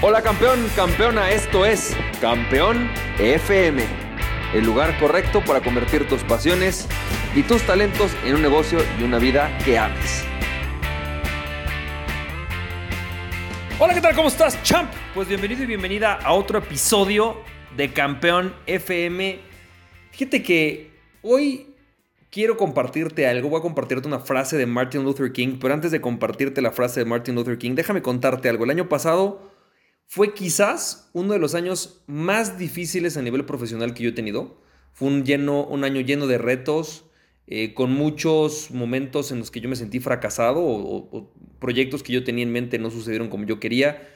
Hola campeón, campeona, esto es Campeón FM, el lugar correcto para convertir tus pasiones y tus talentos en un negocio y una vida que ames. Hola, ¿qué tal? ¿Cómo estás, champ? Pues bienvenido y bienvenida a otro episodio de Campeón FM. Fíjate que hoy quiero compartirte algo, voy a compartirte una frase de Martin Luther King, pero antes de compartirte la frase de Martin Luther King, déjame contarte algo. El año pasado fue quizás uno de los años más difíciles a nivel profesional que yo he tenido. Fue un, lleno, un año lleno de retos, eh, con muchos momentos en los que yo me sentí fracasado o, o, proyectos que yo tenía en mente no sucedieron como yo quería.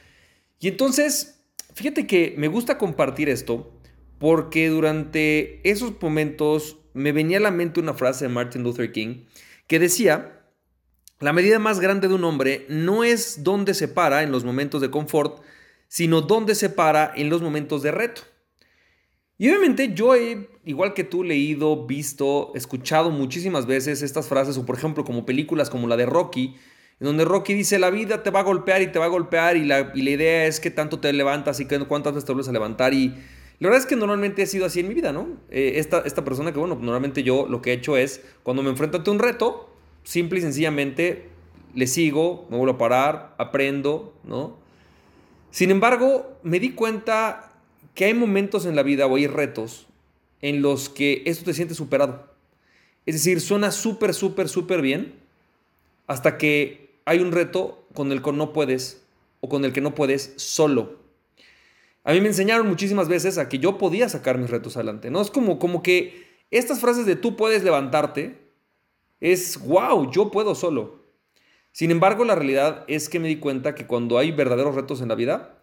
Y entonces, fíjate que me gusta compartir esto porque durante esos momentos me venía a la mente una frase de Martin Luther King que decía, la medida más grande de un hombre no es dónde se para en los momentos de confort, sino dónde se para en los momentos de reto. Y obviamente yo he, igual que tú, leído, visto, escuchado muchísimas veces estas frases, o por ejemplo como películas como la de Rocky, en donde Rocky dice, la vida te va a golpear y te va a golpear y la, y la idea es que tanto te levantas y que cuántas veces te vuelves a levantar. Y la verdad es que normalmente ha sido así en mi vida, ¿no? Eh, esta, esta persona que, bueno, normalmente yo lo que he hecho es, cuando me enfrento ante un reto, simple y sencillamente le sigo, me vuelvo a parar, aprendo, ¿no? Sin embargo, me di cuenta que hay momentos en la vida o hay retos en los que esto te siente superado. Es decir, suena súper, súper, súper bien hasta que hay un reto con el que no puedes o con el que no puedes solo. A mí me enseñaron muchísimas veces a que yo podía sacar mis retos adelante. ¿no? Es como, como que estas frases de tú puedes levantarte es, wow, yo puedo solo. Sin embargo, la realidad es que me di cuenta que cuando hay verdaderos retos en la vida,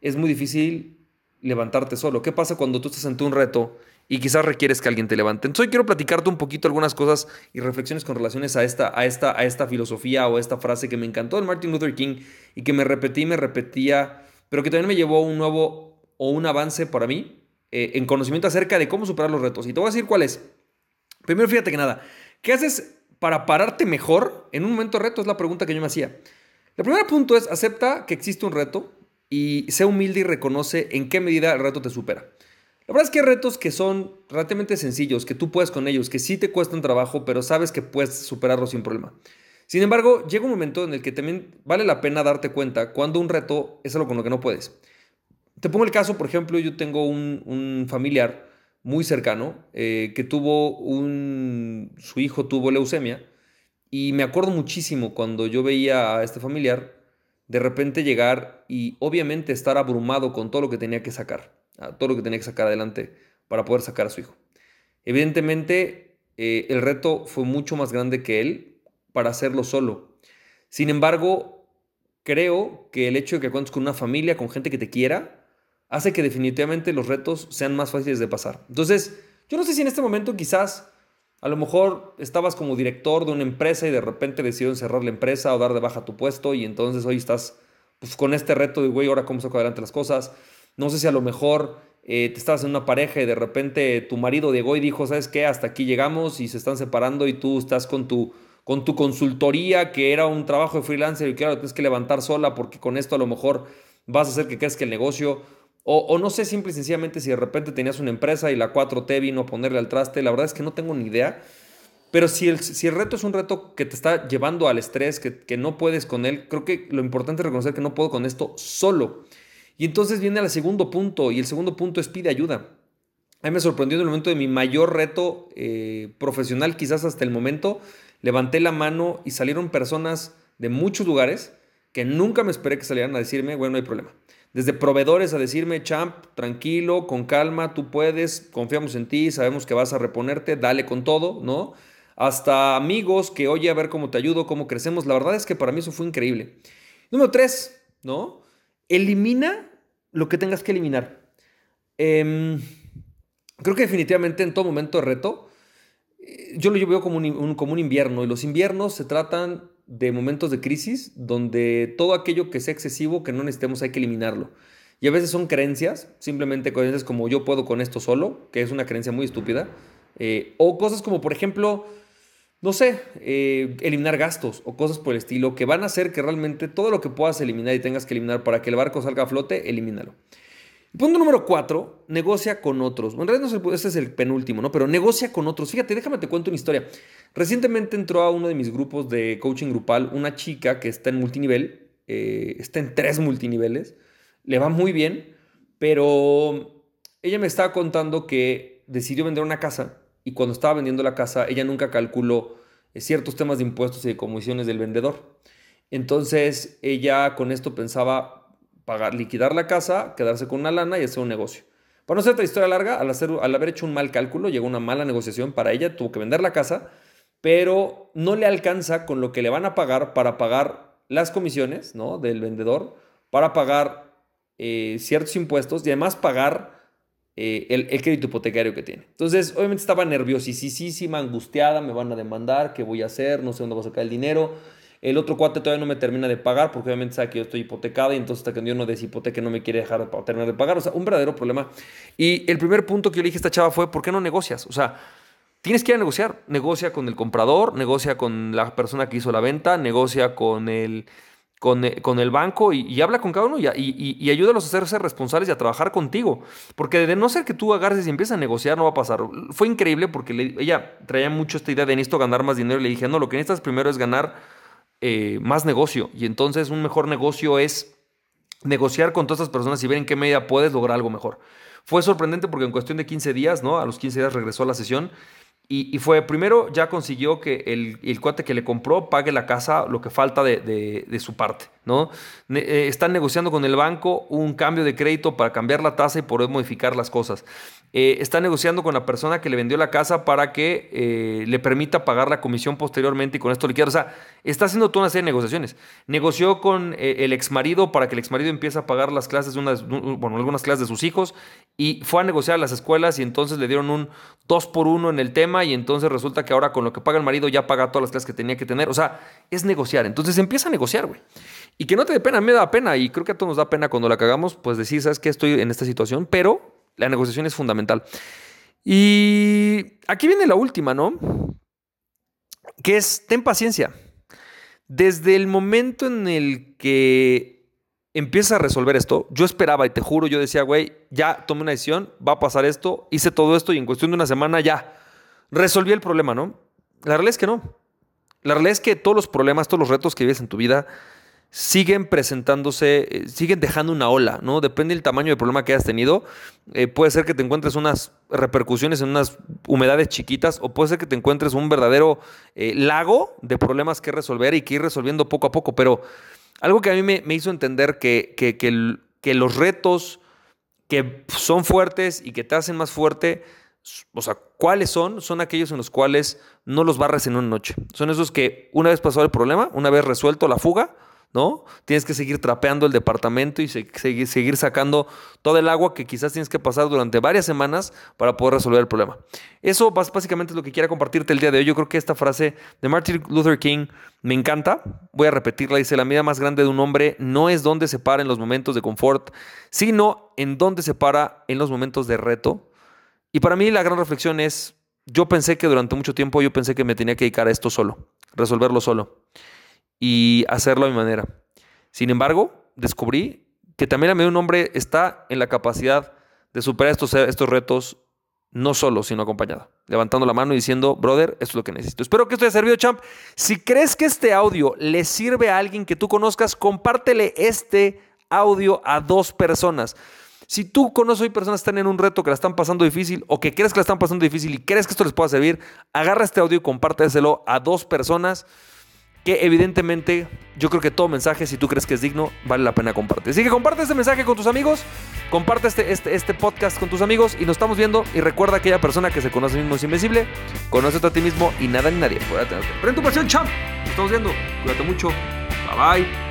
es muy difícil levantarte solo. ¿Qué pasa cuando tú estás ante un reto y quizás requieres que alguien te levante? Entonces hoy quiero platicarte un poquito algunas cosas y reflexiones con relaciones a esta, a esta, a esta filosofía o esta frase que me encantó de Martin Luther King y que me repetí, me repetía, pero que también me llevó un nuevo o un avance para mí eh, en conocimiento acerca de cómo superar los retos. Y te voy a decir cuál es. Primero, fíjate que nada, ¿qué haces para pararte mejor en un momento reto? Es la pregunta que yo me hacía. El primer punto es acepta que existe un reto y sea humilde y reconoce en qué medida el reto te supera. La verdad es que hay retos que son relativamente sencillos, que tú puedes con ellos, que sí te cuestan trabajo, pero sabes que puedes superarlos sin problema. Sin embargo, llega un momento en el que también vale la pena darte cuenta cuando un reto es algo con lo que no puedes. Te pongo el caso, por ejemplo, yo tengo un, un familiar muy cercano, eh, que tuvo un, su hijo tuvo leucemia, y me acuerdo muchísimo cuando yo veía a este familiar de repente llegar y obviamente estar abrumado con todo lo que tenía que sacar, todo lo que tenía que sacar adelante para poder sacar a su hijo. Evidentemente, eh, el reto fue mucho más grande que él para hacerlo solo. Sin embargo, creo que el hecho de que cuentes con una familia, con gente que te quiera, hace que definitivamente los retos sean más fáciles de pasar. Entonces, yo no sé si en este momento quizás a lo mejor estabas como director de una empresa y de repente decidieron cerrar la empresa o dar de baja tu puesto y entonces hoy estás pues, con este reto de, güey, ahora cómo saco adelante las cosas. No sé si a lo mejor eh, te estabas en una pareja y de repente tu marido llegó y dijo, ¿sabes qué? Hasta aquí llegamos y se están separando y tú estás con tu, con tu consultoría que era un trabajo de freelancer y ahora tienes que levantar sola porque con esto a lo mejor vas a hacer que crezca el negocio o, no sé simple y sencillamente si de repente tenías una empresa y la 4T vino a ponerle al traste, la verdad es que no tengo ni idea. Pero si el, si el reto es un reto que te está llevando al estrés, que, que no puedes con él, creo que lo importante es reconocer que no puedo con esto solo. Y entonces viene el segundo punto, y el segundo punto es pide ayuda. A mí me sorprendió en el momento de mi mayor reto eh, profesional, quizás hasta el momento, levanté la mano y salieron personas de muchos lugares que nunca me esperé que salieran a decirme, bueno, no hay problema. Desde proveedores a decirme, champ, tranquilo, con calma, tú puedes, confiamos en ti, sabemos que vas a reponerte, dale con todo, ¿no? Hasta amigos que, oye, a ver cómo te ayudo, cómo crecemos. La verdad es que para mí eso fue increíble. Número tres, ¿no? Elimina lo que tengas que eliminar. Em, creo que definitivamente en todo momento de reto, eh, yo lo veo como un, como un invierno y los inviernos se tratan de momentos de crisis donde todo aquello que sea excesivo, que no necesitemos, hay que eliminarlo. Y a veces son creencias, simplemente creencias como yo puedo con esto solo, que es una creencia muy estúpida. Eh, o cosas como, por ejemplo, no sé, eh, eliminar gastos o cosas por el estilo que van a hacer que realmente todo lo que puedas eliminar y tengas que eliminar para que el barco salga a flote, elimínalo. Punto número cuatro, negocia con otros. en realidad no ese es el penúltimo, ¿no? Pero negocia con otros. Fíjate, déjame te cuento una historia. Recientemente entró a uno de mis grupos de coaching grupal una chica que está en multinivel, eh, está en tres multiniveles, le va muy bien, pero ella me estaba contando que decidió vender una casa y cuando estaba vendiendo la casa ella nunca calculó eh, ciertos temas de impuestos y de comisiones del vendedor. Entonces ella con esto pensaba pagar, liquidar la casa, quedarse con una lana y hacer un negocio. Para no ser otra historia larga, al, hacer, al haber hecho un mal cálculo, llegó una mala negociación para ella, tuvo que vender la casa, pero no le alcanza con lo que le van a pagar para pagar las comisiones ¿no? del vendedor, para pagar eh, ciertos impuestos y además pagar eh, el, el, crédito hipotecario que tiene. Entonces, obviamente estaba nerviosísima, angustiada, me van a demandar, ¿qué voy a hacer? No sé dónde va a sacar el dinero. El otro cuate todavía no me termina de pagar porque obviamente sabe que yo estoy hipotecada y entonces hasta que yo no deshipoteque no me quiere dejar de terminar de pagar. O sea, un verdadero problema. Y el primer punto que yo le dije a esta chava fue, ¿por qué no negocias? O sea, tienes que ir a negociar. Negocia con el comprador, negocia con la persona que hizo la venta, negocia con el, con, eh, el banco y, habla con cada uno y, ayúdalos a hacerse responsables y a trabajar contigo. Porque de no ser que tú agarres y empieces a negociar, no va a pasar. Fue increíble porque ella traía mucho esta idea de necesito ganar más dinero y le dije, no, lo que necesitas primero es ganar eh, más negocio. Y entonces un mejor negocio es negociar con todas estas personas y ver en qué medida puedes lograr algo mejor. Fue sorprendente porque en cuestión de 15 días, ¿no? A los 15 días regresó a la sesión y, fue, primero ya consiguió que el, cuate que le compró pague la casa lo que falta de, su parte, ¿no? Eh, están negociando con el banco un cambio de crédito para cambiar la tasa y poder modificar las cosas. Eh, está negociando con la persona que le vendió la casa para que eh, le permita pagar la comisión posteriormente y con esto liquidar. O sea, está haciendo toda una serie de negociaciones. Negoció con el exmarido para que el exmarido empiece a pagar las clases de unas, bueno, algunas clases de sus hijos y fue a negociar a las escuelas y entonces le dieron un 2 por 1 en el tema y entonces resulta que ahora con lo que paga el marido ya paga todas las clases que tenía que tener. O sea, es negociar. Entonces empieza a negociar, güey. Y que no te dé pena, me da pena y creo que a todos nos da pena cuando la cagamos, pues decir, sabes que estoy en esta situación, pero la negociación es fundamental. Y aquí viene la última, ¿no? Que es, ten paciencia. Desde el momento en el que empieza a resolver esto. Yo esperaba y te juro, yo decía, güey, ya tomé una decisión, va a pasar esto, hice todo esto y en cuestión de una semana ya resolví el problema, ¿no? La realidad es que no. La realidad es que todos los problemas, todos los retos que vives en tu vida siguen presentándose, eh, siguen dejando una ola, ¿no? Depende del tamaño del problema que hayas tenido. Eh, puede ser que te encuentres unas repercusiones en unas humedades chiquitas o puede ser que te encuentres un verdadero eh, lago de problemas que resolver y que ir resolviendo poco a poco, pero algo que a mí me, hizo entender que, que, los retos que son fuertes y que te hacen más fuerte, o sea, ¿cuáles son? Son aquellos en los cuales no los barres en una noche. Son esos que una vez pasado el problema, una vez resuelto la fuga, ¿no? Tienes que seguir trapeando el departamento y seguir, sacando todo el agua que quizás tienes que pasar durante varias semanas para poder resolver el problema. Eso básicamente es lo que quiero compartirte el día de hoy. Yo creo que esta frase de Martin Luther King me encanta. Voy a repetirla. Dice, la medida más grande de un hombre no es donde se para en los momentos de confort, sino en donde se para en los momentos de reto. Y para mí la gran reflexión es, yo pensé que durante mucho tiempo yo pensé que me tenía que dedicar a esto solo, resolverlo solo y hacerlo a mi manera. Sin embargo, descubrí que también a mí un hombre está en la capacidad de superar estos, estos retos no solo, sino acompañado. Levantando la mano y diciendo, brother, esto es lo que necesito. Espero que esto haya servido, champ. Si crees que este audio le sirve a alguien que tú conozcas, compártele este audio a dos personas. Si tú conoces hoy personas que están en un reto, que la están pasando difícil o que crees que la están pasando difícil y crees que esto les pueda servir, agarra este audio y compárteselo a dos personas que evidentemente yo creo que todo mensaje, si tú crees que es digno, vale la pena compartir. Así que comparte este mensaje con tus amigos, comparte este, este, este podcast con tus amigos y nos estamos viendo. Y recuerda aquella persona que se conoce a sí mismo es invencible, conoce a ti mismo y nada ni nadie tu pasión, champ. Nos estamos viendo. Cuídate mucho. Bye bye.